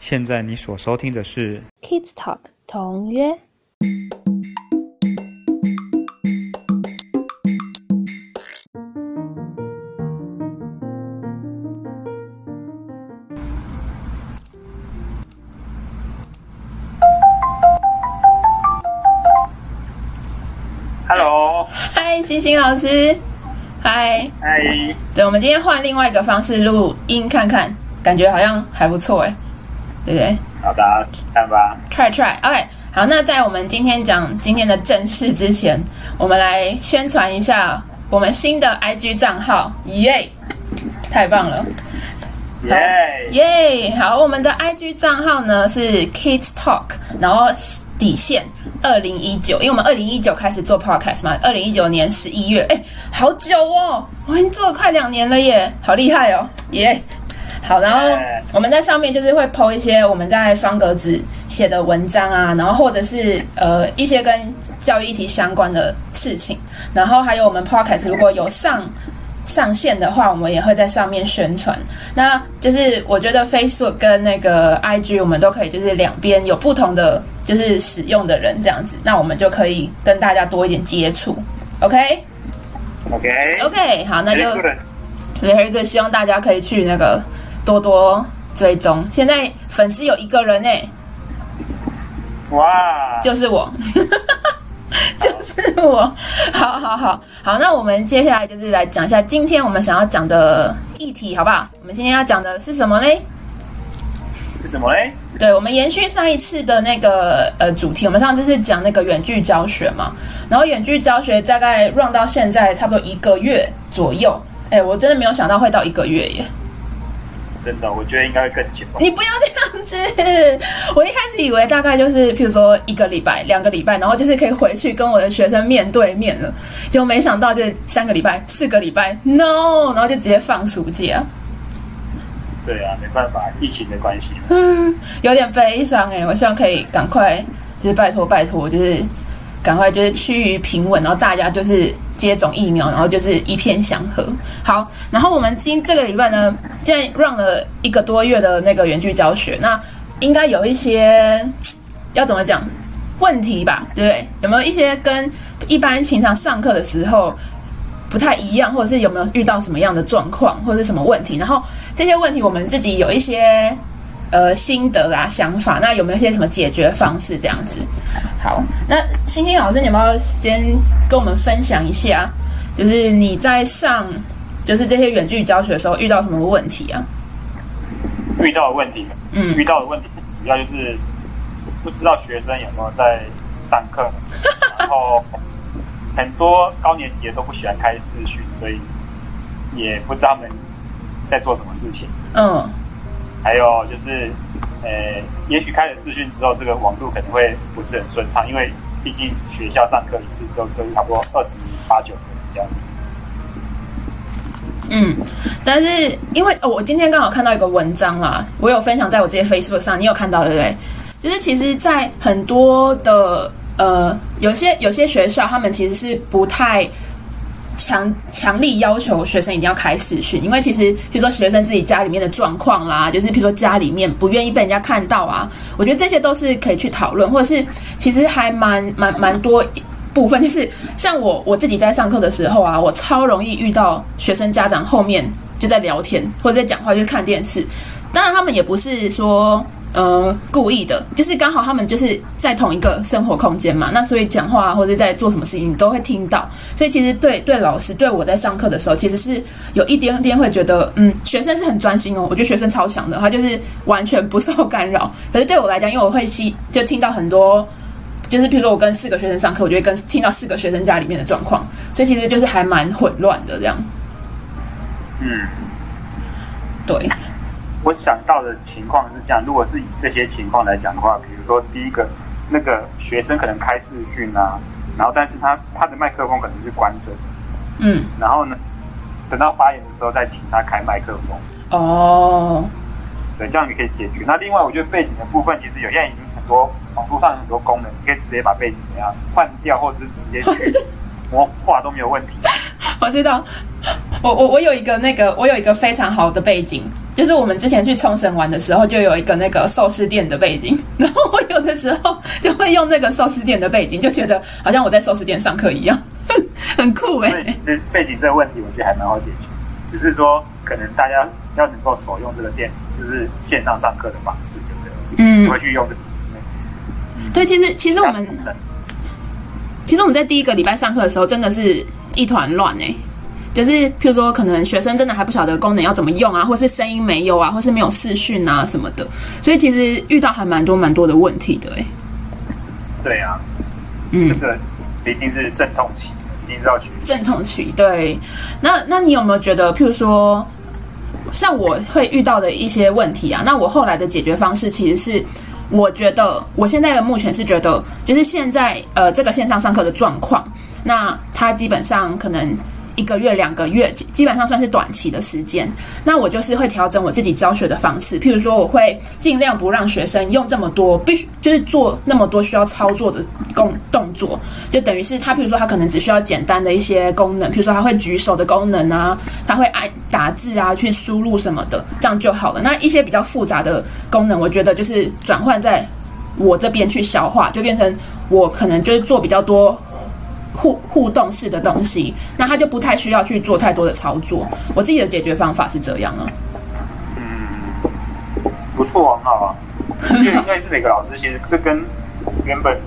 现在你所收听的是 Kids Talk 同约。Hello，嗨，星星老师，嗨，嗨，对，我们今天换另外一个方式录音看看，感觉好像还不错哎，对不对？好的，看吧。？Try try，OK，好，那在我们今天讲今天的正事之前，我们来宣传一下我们新的 IG 账号，耶，太棒了！耶、耶好，我们的 IG 账号呢是 Kids Talk，然后底线二零一九，因为我们二零一九开始做 Podcast 嘛，二零一九年十一月，哎，好久哦，我已经做了快两年了耶，好厉害哦，耶、好，然后我们在上面就是会 PO 一些我们在方格子写的文章啊，然后或者是呃一些跟教育议题相关的事情，然后还有我们 Podcast 如果有上上线的话，我们也会在上面宣传。那就是我觉得 Facebook 跟那个 IG 我们都可以，就是两边有不同的就是使用的人这样子，那我们就可以跟大家多一点接触。OK OK OK，好，那就 very good，希望大家可以去那个多多追踪。现在粉丝有一个人呢、哇，就是我，就是我。好好好好，那我们接下来就是来讲一下今天我们想要讲的议题，好不好？我们今天要讲的是什么嘞？是什么嘞？对，我们延续上一次的那个呃主题，我们上次是讲那个远距教学嘛，然后远距教学大概 run 到现在差不多一个月左右。哎，我真的没有想到会到一个月耶！真的，我觉得应该会更久。你不要这样子，我一开始以为大概就是，譬如说一个礼拜、两个礼拜，然后就是可以回去跟我的学生面对面了，结果没想到就是三个礼拜、四个礼拜，no，然后就直接放暑假，对啊，没办法，疫情的关系。有点悲伤哎。我希望可以赶快，就是拜托拜托，就是赶快就是趋于平稳，然后大家就是接种疫苗，然后就是一片祥和。好，然后我们今这个礼拜呢，现在上了一个多月的那个远距教学，那应该有一些要怎么讲问题吧，对不对？有没有一些跟一般平常上课的时候不太一样，或者是有没有遇到什么样的状况，或者是什么问题？然后这些问题我们自己有一些呃心得啦、想法，那有没有一些什么解决方式这样子？好，那星星老师，你有没有先跟我们分享一下，就是你在上就是这些远距教学的时候遇到什么问题啊？遇到的问题，嗯遇到的问题主要就是不知道学生有没有在上课，然后 很多高年级的都不喜欢开视讯，所以也不知道他们在做什么事情。嗯还有就是，呃，也许开了视讯之后，这个网络可能会不是很顺畅，因为毕竟学校上课一次之后是差不多二十八九这样子。嗯，但是因为哦，我今天刚好看到一个文章啦，我有分享在我这些 Facebook 上，你有看到对不对？就是其实，在很多的呃，有些有些学校，他们其实是不太强强力要求学生一定要开视讯，因为其实比如说学生自己家里面的状况啦，就是比如说家里面不愿意被人家看到啊，我觉得这些都是可以去讨论，或者是其实还蛮蛮蛮多。部分就是像我我自己在上课的时候啊，我超容易遇到学生家长后面就在聊天或者在讲话，就是看电视。当然他们也不是说呃故意的，就是刚好他们就是在同一个生活空间嘛，那所以讲话、或者在做什么事情你都会听到。所以其实对对老师对我在上课的时候，其实是有一点点会觉得，嗯，学生是很专心哦，我觉得学生超强的，他就是完全不受干扰。可是对我来讲，因为我会吸就听到很多。就是比如说我跟四个学生上课，我就会跟听到四个学生家里面的状况，所以其实就是还蛮混乱的这样。嗯，对，我想到的情况是这样：如果是以这些情况来讲的话，比如说第一个，那个学生可能开视讯啊，然后但是他他的麦克风可能是关着，嗯，然后呢，等到发言的时候再请他开麦克风。哦，对，这样你可以解决。那另外，我觉得背景的部分，其实有现在已经很多网络上很多功能，你可以直接把背景怎样换掉，或者是直接去 模化都没有问题。我知道，我我我有一个那个，我有一个非常好的背景，就是我们之前去冲绳玩的时候，就有一个那个寿司店的背景，然后我有的时候就会用那个寿司店的背景，就觉得好像我在寿司店上课一样，很酷哎、实背景这个问题，我觉得还蛮好解决，只是说可能大家要能够所用这个店，就是线上上课的方式，对不对？嗯。会去用这个。对，其实其实我们其实我们在第一个礼拜上课的时候，真的是一团乱哎。就是譬如说，可能学生真的还不晓得功能要怎么用啊，或是声音没有啊，或是没有视讯啊什么的，所以其实遇到还蛮多蛮多的问题的哎。对啊，嗯这，个一定是阵痛期，一定是要学习。阵痛期对。那那你有没有觉得，譬如说，像我会遇到的一些问题啊？那我后来的解决方式其实是，我觉得我现在的目前是觉得，就是现在呃这个线上上课的状况，那他基本上可能。一个月、两个月，基基本上算是短期的时间。那我就是会调整我自己教学的方式，譬如说，我会尽量不让学生用这么多，必须就是做那么多需要操作的动动作，就等于是他，譬如说他可能只需要简单的一些功能，譬如说他会举手的功能啊，他会按打字啊，去输入什么的，这样就好了。那一些比较复杂的功能，我觉得就是转换在我这边去消化，就变成我可能就是做比较多。互互动式的东西，那他就不太需要去做太多的操作。我自己的解决方法是这样啊。嗯，不错，很好啊。因为因为是每个老师其实是跟原本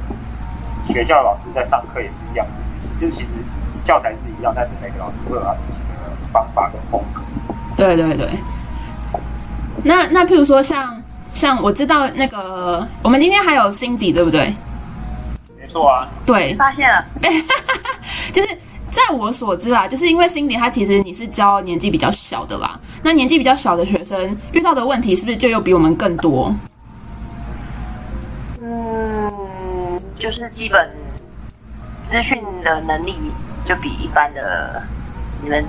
学校的老师在上课也是一样的意思，就是其实教材是一样，但是每个老师会有他自己的方法跟风格。对对对。那那譬如说像像我知道那个，我们今天还有 Cindy 对不对？没错啊，对，发现了，就是在我所知啊，就是因为 Cindy 她其实你是教年纪比较小的啦，那年纪比较小的学生遇到的问题是不是就又比我们更多？嗯，就是基本资讯的能力就比一般的你们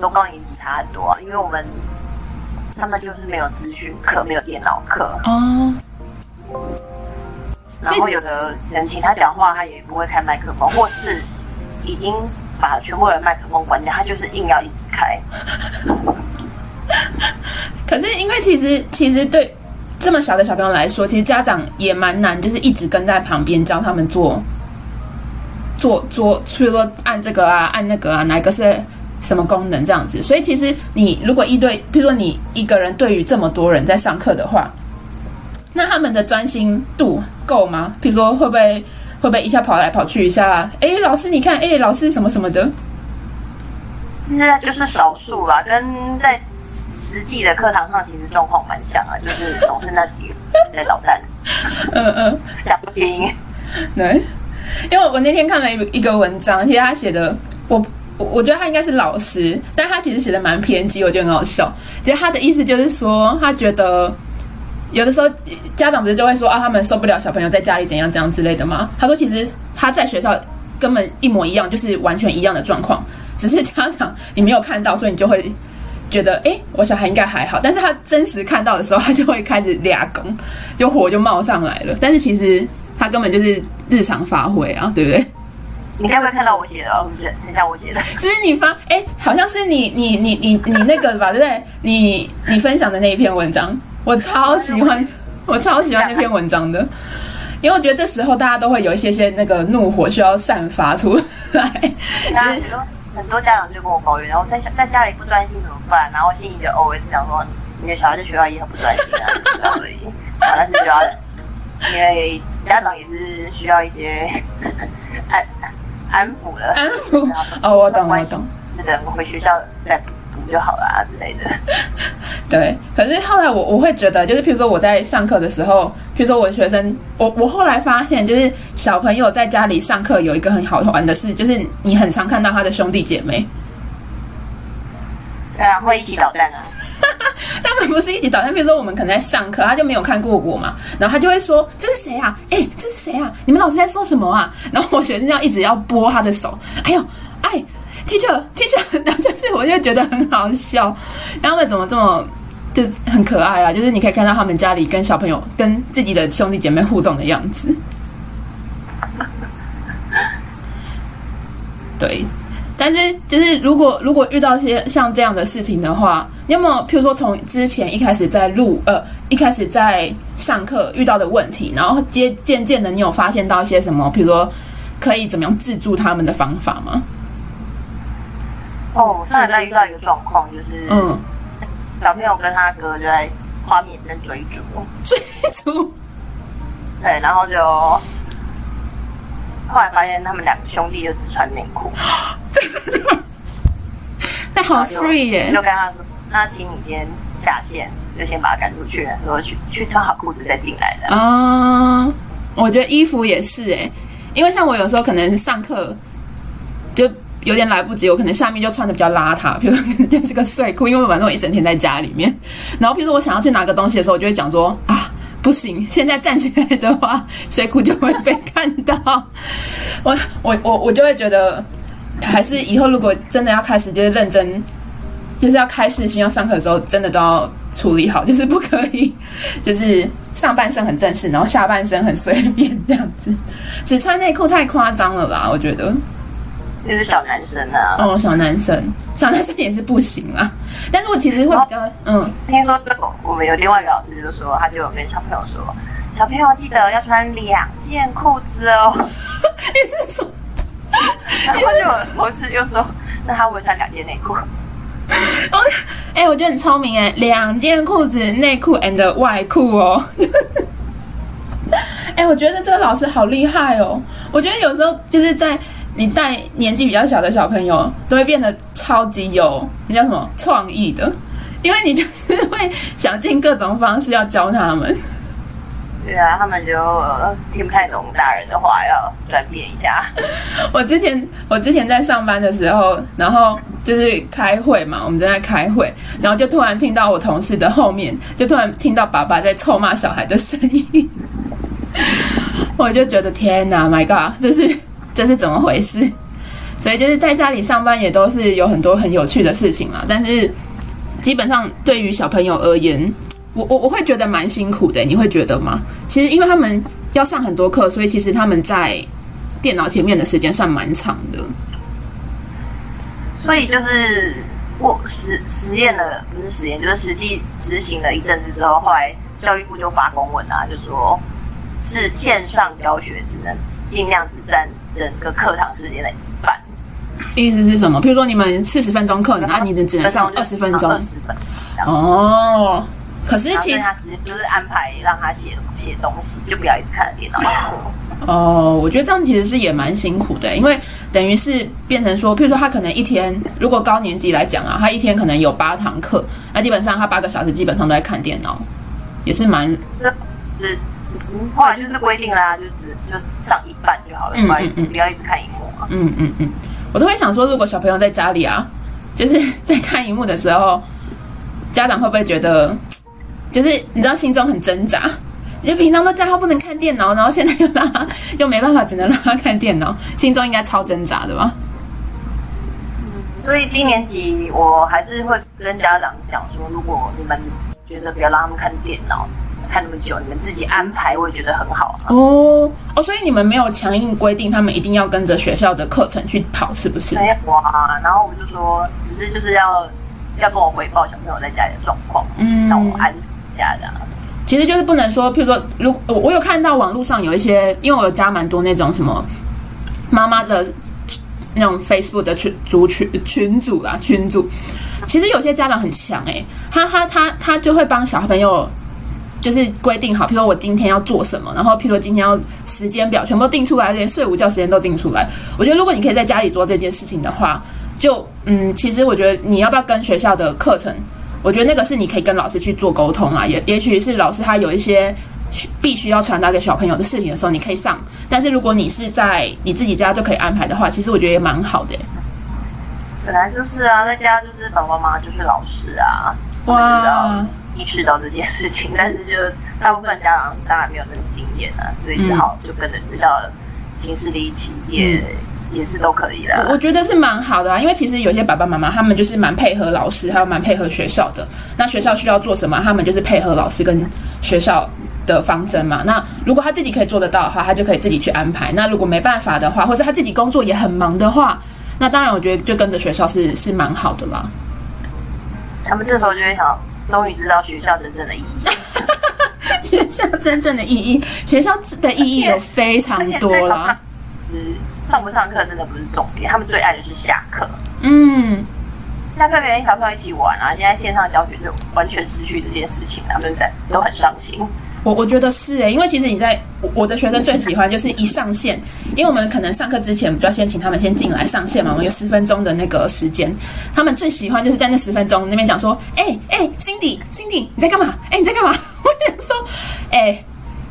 中高年级差很多、啊，因为我们他们就是没有资讯课，没有电脑课，哦，然后有的人请他讲话，他也不会开麦克风，或是已经把全部人麦克风关掉，他就是硬要一直开。可是因为其实其实对这么小的小朋友来说，其实家长也蛮难，就是一直跟在旁边教他们做做做，比如说按这个啊，按那个啊，哪一个是什么功能这样子。所以其实你如果一对，比如说你一个人对于这么多人在上课的话，那他们的专心度够吗？比如说会不会会不会一下跑来跑去一下？哎，老师你看，哎，老师什么什么的。现在就是少数啦，跟在实际的课堂上其实状况蛮像啊，就是总是那几个在捣蛋，嗯嗯。讲不听。对，因为我那天看了一一个文章，其实他写的，我我我觉得他应该是老师，但他其实写的蛮偏激，我觉得很好笑。其实他的意思就是说，他觉得有的时候家长不是就会说啊，他们受不了小朋友在家里怎样怎样之类的吗？他说其实他在学校根本一模一样，就是完全一样的状况，只是家长你没有看到，所以你就会。觉得哎，我小孩应该还好，但是他真实看到的时候，他就会开始俩拱，就火就冒上来了。但是其实他根本就是日常发挥啊，对不对？你该不会看到我写的哦？不是，很像我写的。就是你发哎，好像是你你你你你那个吧，对不对？你你分享的那一篇文章，我超喜欢，我超喜欢那篇文章的，因为我觉得这时候大家都会有一些些那个怒火需要散发出来。那很多很多家长就跟我抱怨，然后在在家里不专心怎么办？然后心里就 always 想说，你的小孩在学校也很不专心啊，这样而已。啊，但是就要因为家长也是需要一些 安安抚的，安抚哦，我懂我懂。等回学校再补补就好了啊之类的。对，可是后来我我会觉得，就是譬如说我在上课的时候，譬如说我的学生，我我后来发现，就是小朋友在家里上课有一个很好玩的事，就是你很常看到他的兄弟姐妹，对啊，会一起捣蛋啊。他们不是一起捣蛋，比如说我们可能在上课，他就没有看过我嘛，然后他就会说这是谁啊？哎，这是谁啊？你们老师在说什么啊？然后我学生要一直要拨他的手，哎呦，哎，teacher teacher，然后就是我就觉得很好笑，他们怎么这么就很可爱啊？就是你可以看到他们家里跟小朋友跟自己的兄弟姐妹互动的样子，对。但但是就是如果如果遇到一些像这样的事情的话，你有没有譬如说从之前一开始在录呃一开始在上课遇到的问题，然后接渐渐的你有发现到一些什么，譬如说可以怎么样自助他们的方法吗？哦，我上礼拜遇到一个状况，就是嗯，小朋友跟他哥就在画面里面追逐，追逐？对，然后就后来发现他们两个兄弟就只穿内裤，那好 free 耶。就，跟他说：“那请你先下线，就先把他赶出去，说去去穿好裤子再进来的。啊，我觉得衣服也是哎，因为像我有时候可能上课就有点来不及，我可能下面就穿的比较邋遢，比如说就是个睡裤，因为反正我一整天在家里面。然后，比如说我想要去拿个东西的时候，我就会讲说啊，不行，现在站起来的话，睡裤就会被看到。我我我我就会觉得，还是以后如果真的要开始就是认真。就是要开视讯要上课的时候，真的都要处理好，就是不可以，就是上半身很正式，然后下半身很随便这样子。只穿内裤太夸张了啦，我觉得。就是小男生啊，哦，小男生，小男生也是不行啊。但是我其实会比较，嗯，听说我们有另外一个老师就说，他就有跟小朋友说，小朋友记得要穿两件裤子哦。你是说？然后就有同事又说，那他会穿两件内裤？哦，哎、我觉得很聪明哎，两件裤子、内裤 and 外裤哦。哎、我觉得这个老师好厉害哦。我觉得有时候就是在你带年纪比较小的小朋友，都会变得超级有那叫什么创意的，因为你就是会想尽各种方式要教他们。对啊，他们就、呃听不太懂大人的话，要转变一下。我之前我之前在上班的时候，然后就是开会嘛，我们正在开会，然后就突然听到我同事的后面，就突然听到爸爸在臭骂小孩的声音，我就觉得天哪，My God，这是这是怎么回事？所以就是在家里上班也都是有很多很有趣的事情啦，但是基本上对于小朋友而言，我我我会觉得蛮辛苦的，你会觉得吗？其实因为他们要上很多课，所以其实他们在电脑前面的时间算蛮长的。所以就是我实实验了，不是实验，就是实际执行了一阵子之后，后来教育部就发公文啊，就说是线上教学只能尽量只占整个课堂时间的一半。意思是什么？譬如说你们四十分钟课，然后你们只能上二十分钟二。十分。哦，可是其实就是安排让他写写东西，就不要一直看着电脑。哦，我觉得这样其实是也蛮辛苦的，因为等于是变成说，譬如说他可能一天，如果高年级来讲啊，他一天可能有八堂课，那基本上他八个小时基本上都在看电脑，也是蛮就是嗯后来就是规定啦，就只就上一半就好了，嗯不要一嗯嗯不要一直看荧幕嘛。嗯嗯嗯，我都会想说，如果小朋友在家里啊，就是 在看荧幕的时候，家长会不会觉得，就是你知道心中很挣扎？你就平常都叫他不能看电脑，然后现在又让他又没办法，只能让他看电脑，心中应该超挣扎的吧？所以低年级我还是会跟家长讲说，如果你们觉得不要让他们看电脑看那么久，你们自己安排，我也觉得很好啊。哦哦，所以你们没有强硬规定他们一定要跟着学校的课程去跑，是不是？没有啊，然后我就说，只是就是要要跟我回报小朋友在家里的状况，嗯让我安心一下的。其实就是不能说，譬如说，如我我有看到网络上有一些，因为我有加蛮多那种什么妈妈的那种 Facebook 的群族群群组啦，群组。其实有些家长很强诶、他他他他就会帮小朋友就是规定好，譬如说我今天要做什么，然后譬如说今天要时间表全部定出来，连睡午觉时间都定出来。我觉得如果你可以在家里做这件事情的话，就嗯，其实我觉得你要不要跟学校的课程我觉得那个是你可以跟老师去做沟通啊，也也许是老师他有一些需必须要传达给小朋友的事情的时候，你可以上。但是如果你是在你自己家就可以安排的话，其实我觉得也蛮好的。本来就是啊，在家就是爸爸妈妈就是老师啊，哇，意识到这件事情，但是就大部分家长当然没有这个经验啊，所以只好就跟着学校的形式一起，也、也是都可以的。我觉得是蛮好的啊，因为其实有些爸爸妈妈他们就是蛮配合老师，还有蛮配合学校的。那学校需要做什么，他们就是配合老师跟学校的方针嘛。那如果他自己可以做得到的话，他就可以自己去安排。那如果没办法的话，或者他自己工作也很忙的话，那当然，我觉得就跟着学校是是蛮好的啦。他们这时候就会想，终于知道学校真正的意义。学校真正的意义，学校的意义有非常多了。嗯，上不上课真的不是重点，他们最爱的是下课。嗯，下课跟小朋友一起玩啊，现在线上教学就完全失去这件事情，他们在都很伤心。我我觉得是诶，因为其实你在我我的学生最喜欢就是一上线，因为我们可能上课之前，就要先请他们先进来上线嘛，我们有十分钟的那个时间，他们最喜欢就是在那十分钟那边讲说，哎哎，Cindy Cindy 你在干嘛？哎你在干嘛？我想说，哎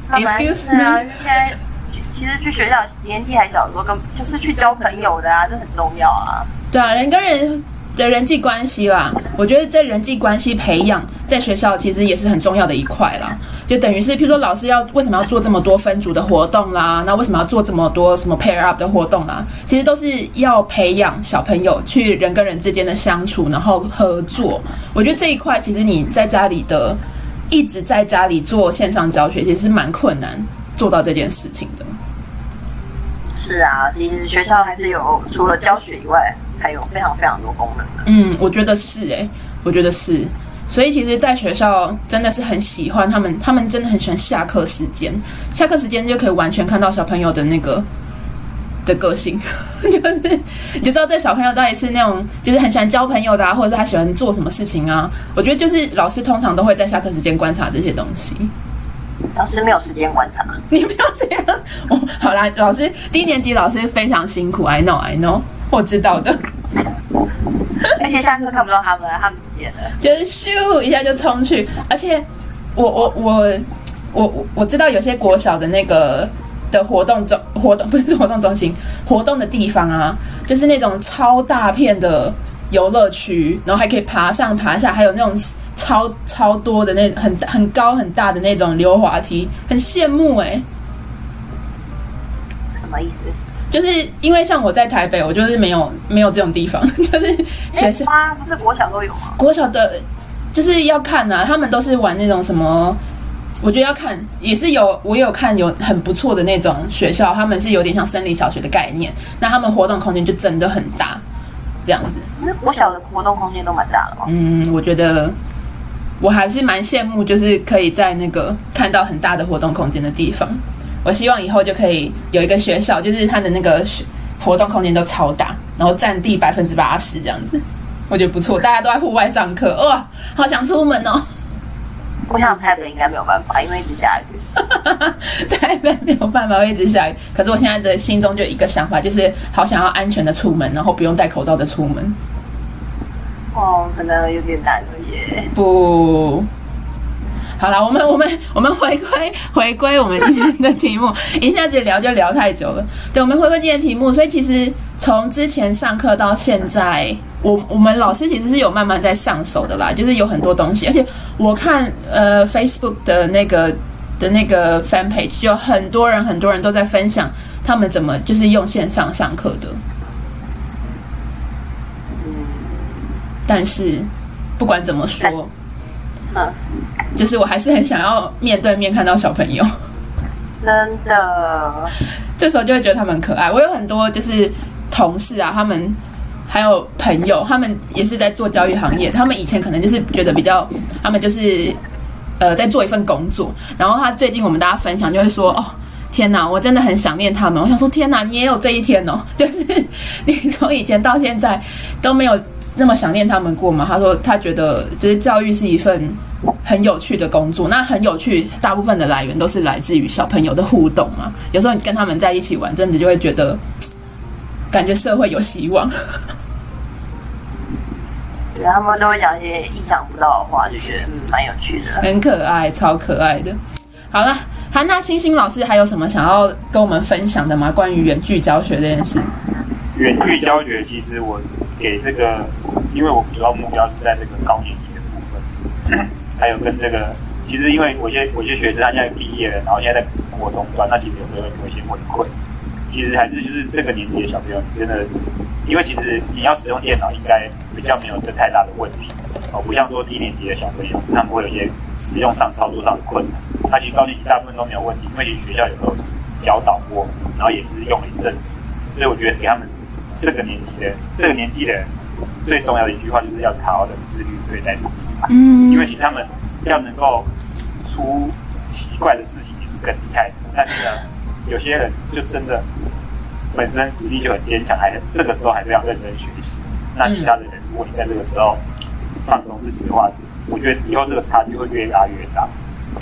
，excuse me 啊，现在其实去学校年纪还小的时候，跟就是去交朋友的啊，这很重要啊。对啊，人跟人。的人际关系啦，我觉得在人际关系培养，在学校其实也是很重要的一块啦。就等于是，譬如说老师要为什么要做这么多分组的活动啦，那为什么要做这么多什么 pair up 的活动啦？其实都是要培养小朋友去人跟人之间的相处，然后合作。我觉得这一块其实你在家里的一直在家里做线上教学，其实是蛮困难做到这件事情的。是啊，其实学校还是有除了教学以外。还有非常非常多功能的。嗯，我觉得是哎，我觉得是。所以其实，在学校真的是很喜欢他们，他们真的很喜欢下课时间。下课时间就可以完全看到小朋友的那个的个性，就是你就知道这小朋友到底是那种就是很喜欢交朋友的啊，或者是他喜欢做什么事情啊。我觉得就是老师通常都会在下课时间观察这些东西。老师没有时间观察，你不要这样。哦，好啦，老师低年级老师非常辛苦，I know，I know。我知道的，而且下课看不到他们，他们不见了，就是咻一下就冲去。而且我我我我我我知道有些国小的那个的活动中活动不是活动中心活动的地方啊，就是那种超大片的游乐区，然后还可以爬上爬下，还有那种超超多的那很很高很大的那种溜滑梯，很羡慕哎。什么意思？就是因为像我在台北，我就是没有没有这种地方，就是学校啊，不是国小都有吗？国小的，就是要看啊，他们都是玩那种什么，我觉得要看，也是有我有看有很不错的那种学校，他们是有点像森林小学的概念，那他们活动空间就真的很大，这样子。那国小的活动空间都蛮大的嗯，我觉得我还是蛮羡慕，就是可以在那个看到很大的活动空间的地方。我希望以后就可以有一个学校，就是它的那个活动空间都超大，然后占地百分之八十这样子，我觉得不错。大家都在户外上课，哇，好想出门哦！我想台北应该没有办法，因为一直下雨。台北没有办法，一直下雨。可是我现在的心中就一个想法，就是好想要安全的出门，然后不用戴口罩的出门。哦，可能有点难了耶。不。好了，我们我们我们回归回归我们今天的题目，一下子聊就聊太久了。对，我们回归今天题目，所以其实从之前上课到现在，我我们老师其实是有慢慢在上手的啦，就是有很多东西，而且我看呃 Facebook 的那个的那个 Fan Page，就很多人很多人都在分享他们怎么就是用线上上课的。但是不管怎么说。嗯，就是我还是很想要面对面看到小朋友，真的。这时候就会觉得他们很可爱。我有很多就是同事啊，他们还有朋友，他们也是在做教育行业。他们以前可能就是觉得比较，他们就是呃在做一份工作。然后他最近我们大家分享就会说：“哦，天哪，我真的很想念他们。”我想说：“天哪，你也有这一天哦！就是你从以前到现在都没有。”那么想念他们过吗？他说他觉得就是教育是一份很有趣的工作，那很有趣，大部分的来源都是来自于小朋友的互动嘛。有时候你跟他们在一起玩，真的就会觉得感觉社会有希望。对，他们都会讲一些意想不到的话，就觉得嗯蛮有趣的，很可爱，超可爱的。好了，韩娜星星老师还有什么想要跟我们分享的吗？关于远距教学这件事？远距教学其实我。给这个，因为我主要目标是在这个高年级的部分，还有跟这个，其实因为我些我些学生他现在毕业了，然后现在在国中端，那其实有时候有一些回馈。其实还是就是这个年纪的小朋友，真的，因为其实你要使用电脑，应该比较没有这太大的问题哦，不像说低年级的小朋友，他们会有一些使用上操作上的困难。那其实高年级大部分都没有问题，因为其实学校有时候教导过，然后也是用了一阵子，所以我觉得给他们。这个年纪的这个年纪的人最重要的一句话就是要好好的自律对待自己嘛。嗯因为其实他们要能够出奇怪的事情也是更厉害的，但是呢，有些人就真的本身实力就很坚强，还很这个时候还是要认真学习。那其他的人，如果你在这个时候放松自己的话，我觉得以后这个差距会越拉越大。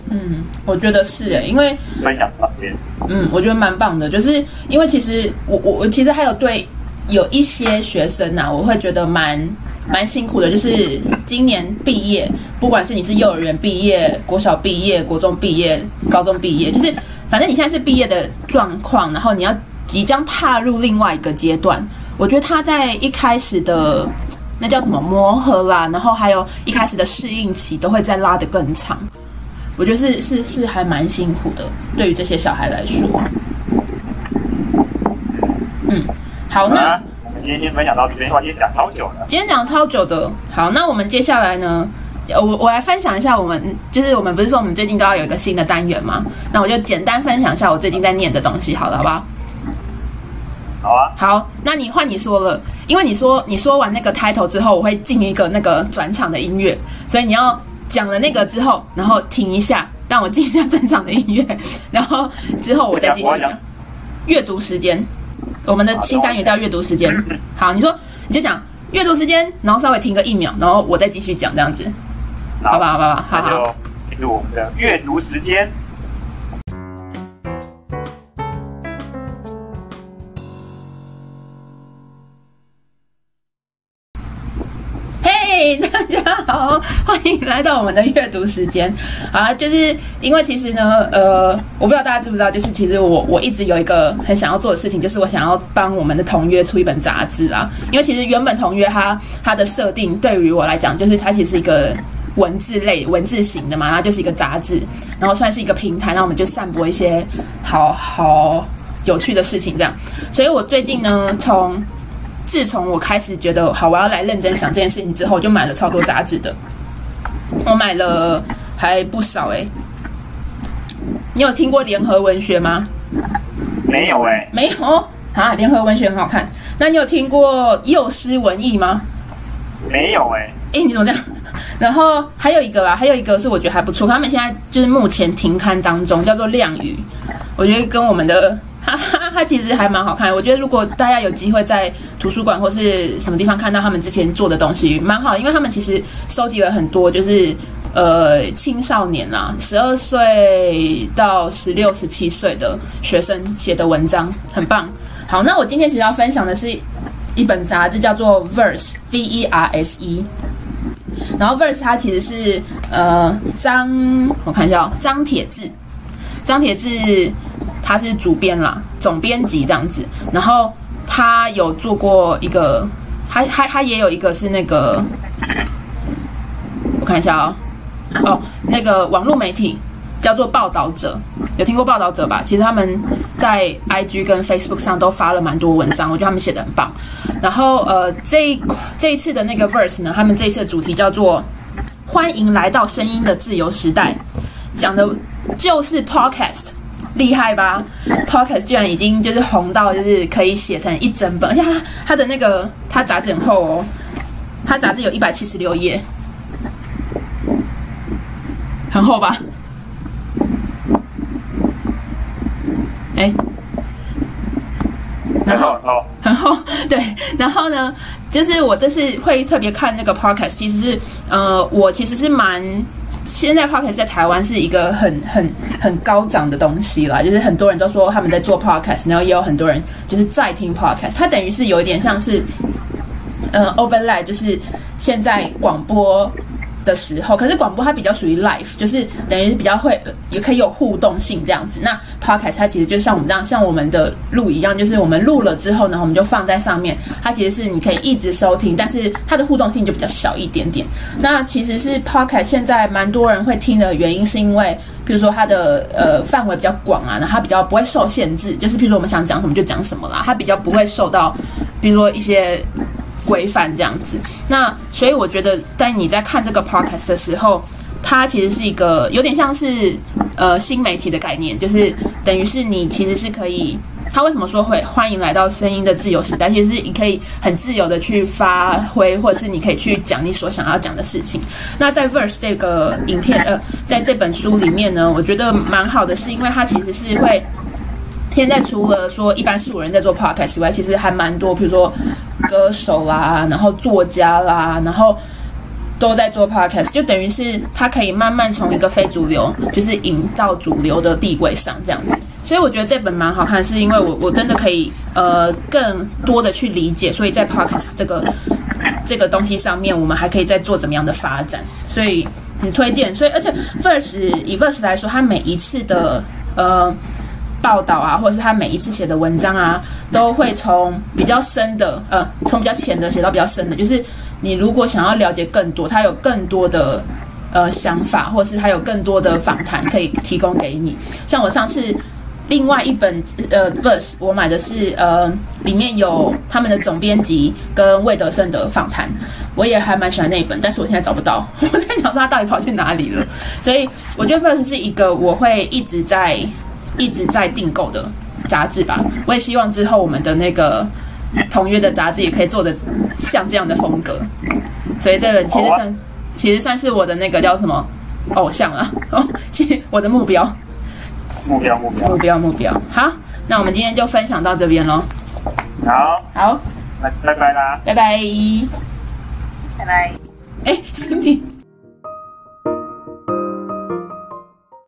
嗯，我觉得是诶，因为分享到这边，嗯，我觉得蛮棒的，就是因为其实我我我其实还有对有一些学生呐、我会觉得蛮蛮辛苦的，就是今年毕业，不管是你是幼儿园毕业、国小毕业、国中毕业、高中毕业，就是反正你现在是毕业的状况，然后你要即将踏入另外一个阶段，我觉得他在一开始的。那叫什么磨合啦，然后还有一开始的适应期都会再拉得更长，我觉得是是是还蛮辛苦的，对于这些小孩来说。嗯，好，那，我们今天先分享到这边，哇，今天讲超久的。今天讲超久的，好，那我们接下来呢，呃我我来分享一下我们，就是我们不是说我们最近都要有一个新的单元吗，那我就简单分享一下我最近在念的东西，好了，好不好？好啊，好，那你换你说了，因为你说你说完那个 title 之后，我会进一个那个转场的音乐，所以你要讲了那个之后，然后停一下，让我进一下正常的音乐，然后之后我再继续讲。阅读时间，我们的新单元叫阅读时间。好，你说你就讲阅读时间，然后稍微停个一秒，然后我再继续讲这样子，好吧？好吧？好好。那就进入我们的阅读时间。大家好，欢迎来到我们的阅读时间。啊，就是因为其实呢，呃，我不知道大家知不知道，就是其实我我一直有一个很想要做的事情，就是我想要帮我们的同约出一本杂志啊。因为其实原本同约它它的设定对于我来讲，就是它其实是一个文字类文字型的嘛，它就是一个杂志，然后算是一个平台，那我们就散播一些好好有趣的事情这样。所以我最近呢，从自从我开始觉得好，我要来认真想这件事情之后，就买了超多杂志的。我买了还不少哎、你有听过联合文学吗？没有哎、没有啊，联合文学很好看。那你有听过幼师文艺吗？没有哎、哎、你怎么这样？然后还有一个啦，还有一个是我觉得还不错，他们现在就是目前停刊当中，叫做《亮宇》，我觉得跟我们的哈哈，它其实还蛮好看。我觉得如果大家有机会在图书馆或是什么地方看到他们之前做的东西，蛮好，因为他们其实收集了很多就是呃青少年啦，十二岁到十六、十七岁的学生写的文章，很棒。好，那我今天其实要分享的是一本杂志，叫做 Verse，V E R S E。然后 Verse 它其实是呃张，我看一下、哦，张铁志，张铁志他是主编啦，总编辑这样子。然后他有做过一个，他他他也有一个是那个，我看一下哦，哦，那个网络媒体叫做报道者，有听过报道者吧？其实他们在 IG 跟 Facebook 上都发了蛮多文章，我觉得他们写的很棒。然后呃，这一这一次的那个 Verse 呢，他们这一次的主题叫做“欢迎来到声音的自由时代”，讲的就是 Podcast。厉害吧？Podcast 居然已经就是红到就是可以写成一整本，而且它它的那个它杂志很厚哦，它杂志有一百七十六页，很厚吧？哎，然后？哦，然后 对，然后呢，就是我这次会特别看那个 podcast，其实是呃，我其实是蛮。现在 podcast 在台湾是一个很很很高涨的东西啦，就是很多人都说他们在做 podcast，然后也有很多人就是在听 podcast，它等于是有一点像是呃 overlay，就是现在广播的时候，可是广播它比较属于 live，就是等于是比较会也可以有互动性这样子。那 podcast 它其实就像我们这样，像我们的录一样，就是我们录了之后呢，我们就放在上面，它其实是你可以一直收听，但是它的互动性就比较小一点点。那其实是 podcast 现在蛮多人会听的原因，是因为比如说它的呃范围比较广啊，然后它比较不会受限制，就是比如说我们想讲什么就讲什么啦，它比较不会受到比如说一些。规范这样子，那所以我觉得，在你在看这个 podcast 的时候，它其实是一个有点像是呃新媒体的概念，就是等于是你其实是可以他为什么说会欢迎来到声音的自由时代？其实你可以很自由的去发挥，或者是你可以去讲你所想要讲的事情。那在 Verse 这个影片，呃，在这本书里面呢，我觉得蛮好的，是因为它其实是会。现在除了说一般素人在做 podcast 以外，其实还蛮多，比如说歌手啦，然后作家啦，然后都在做 podcast，就等于是他可以慢慢从一个非主流，就是引到主流的地位上这样子。所以我觉得这本蛮好看，是因为我我真的可以呃更多的去理解，所以在 podcast 这个这个东西上面，我们还可以再做怎么样的发展，所以很推荐。所以而且 first 以 first 来说，它每一次的呃。报道啊，或者是他每一次写的文章啊，都会从比较深的，呃，从比较浅的写到比较深的。就是你如果想要了解更多，他有更多的呃想法，或是他有更多的访谈可以提供给你。像我上次另外一本呃 verse，我买的是呃里面有他们的总编辑跟魏德胜的访谈，我也还蛮喜欢那一本，但是我现在找不到，我在想说他到底跑去哪里了。所以我觉得 verse 是一个我会一直在。一直在订购的杂志吧，我也希望之后我们的那个同约的杂志也可以做的像这样的风格，所以这个其实算其实算是我的那个叫什么？偶像啊，哦，我的目标，目标目标。目标目标，好，那我们今天就分享到这边喽，好，好，那拜拜啦，拜拜，拜拜，哎，Cindy。